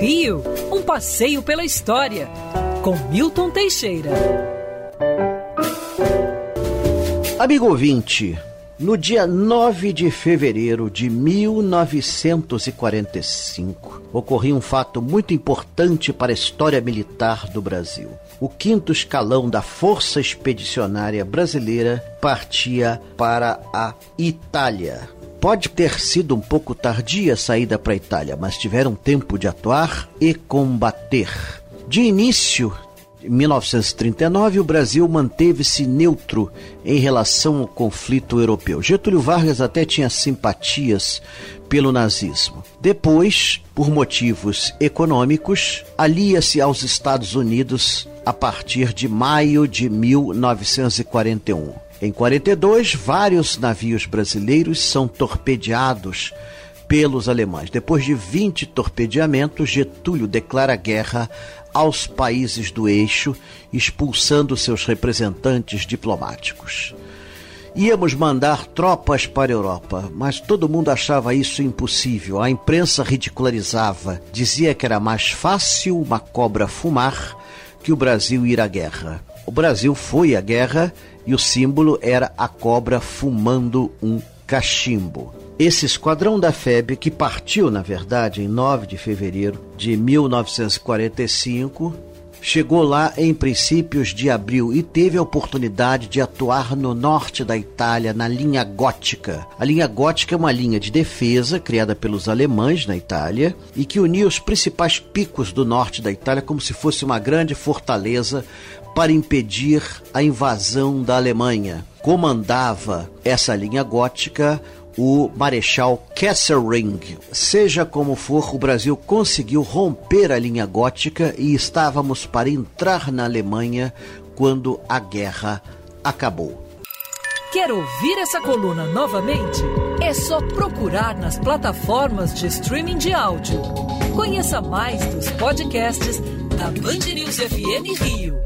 Rio, um passeio pela história, com Milton Teixeira. Amigo ouvinte, no dia 9 de fevereiro de 1945, ocorreu um fato muito importante para a história militar do Brasil. O quinto escalão da Força Expedicionária Brasileira partia para a Itália. Pode ter sido um pouco tardia a saída para a Itália, mas tiveram tempo de atuar e combater. De início, em 1939, o Brasil manteve-se neutro em relação ao conflito europeu. Getúlio Vargas até tinha simpatias pelo nazismo. Depois, por motivos econômicos, alia-se aos Estados Unidos a partir de maio de 1941. Em 42, vários navios brasileiros são torpedeados pelos alemães. Depois de 20 torpedeamentos, Getúlio declara guerra aos países do eixo, expulsando seus representantes diplomáticos. Íamos mandar tropas para a Europa, mas todo mundo achava isso impossível. A imprensa ridicularizava, dizia que era mais fácil uma cobra fumar que o Brasil ir à guerra. O Brasil foi à guerra e o símbolo era a cobra fumando um cachimbo. Esse esquadrão da FEB, que partiu, na verdade, em 9 de fevereiro de 1945, chegou lá em princípios de abril e teve a oportunidade de atuar no norte da Itália, na linha gótica. A linha gótica é uma linha de defesa criada pelos alemães na Itália e que unia os principais picos do norte da Itália como se fosse uma grande fortaleza para impedir a invasão da Alemanha. Comandava essa linha gótica o Marechal Kesselring. Seja como for, o Brasil conseguiu romper a linha gótica e estávamos para entrar na Alemanha quando a guerra acabou. Quer ouvir essa coluna novamente? É só procurar nas plataformas de streaming de áudio. Conheça mais dos podcasts da Band News FM Rio.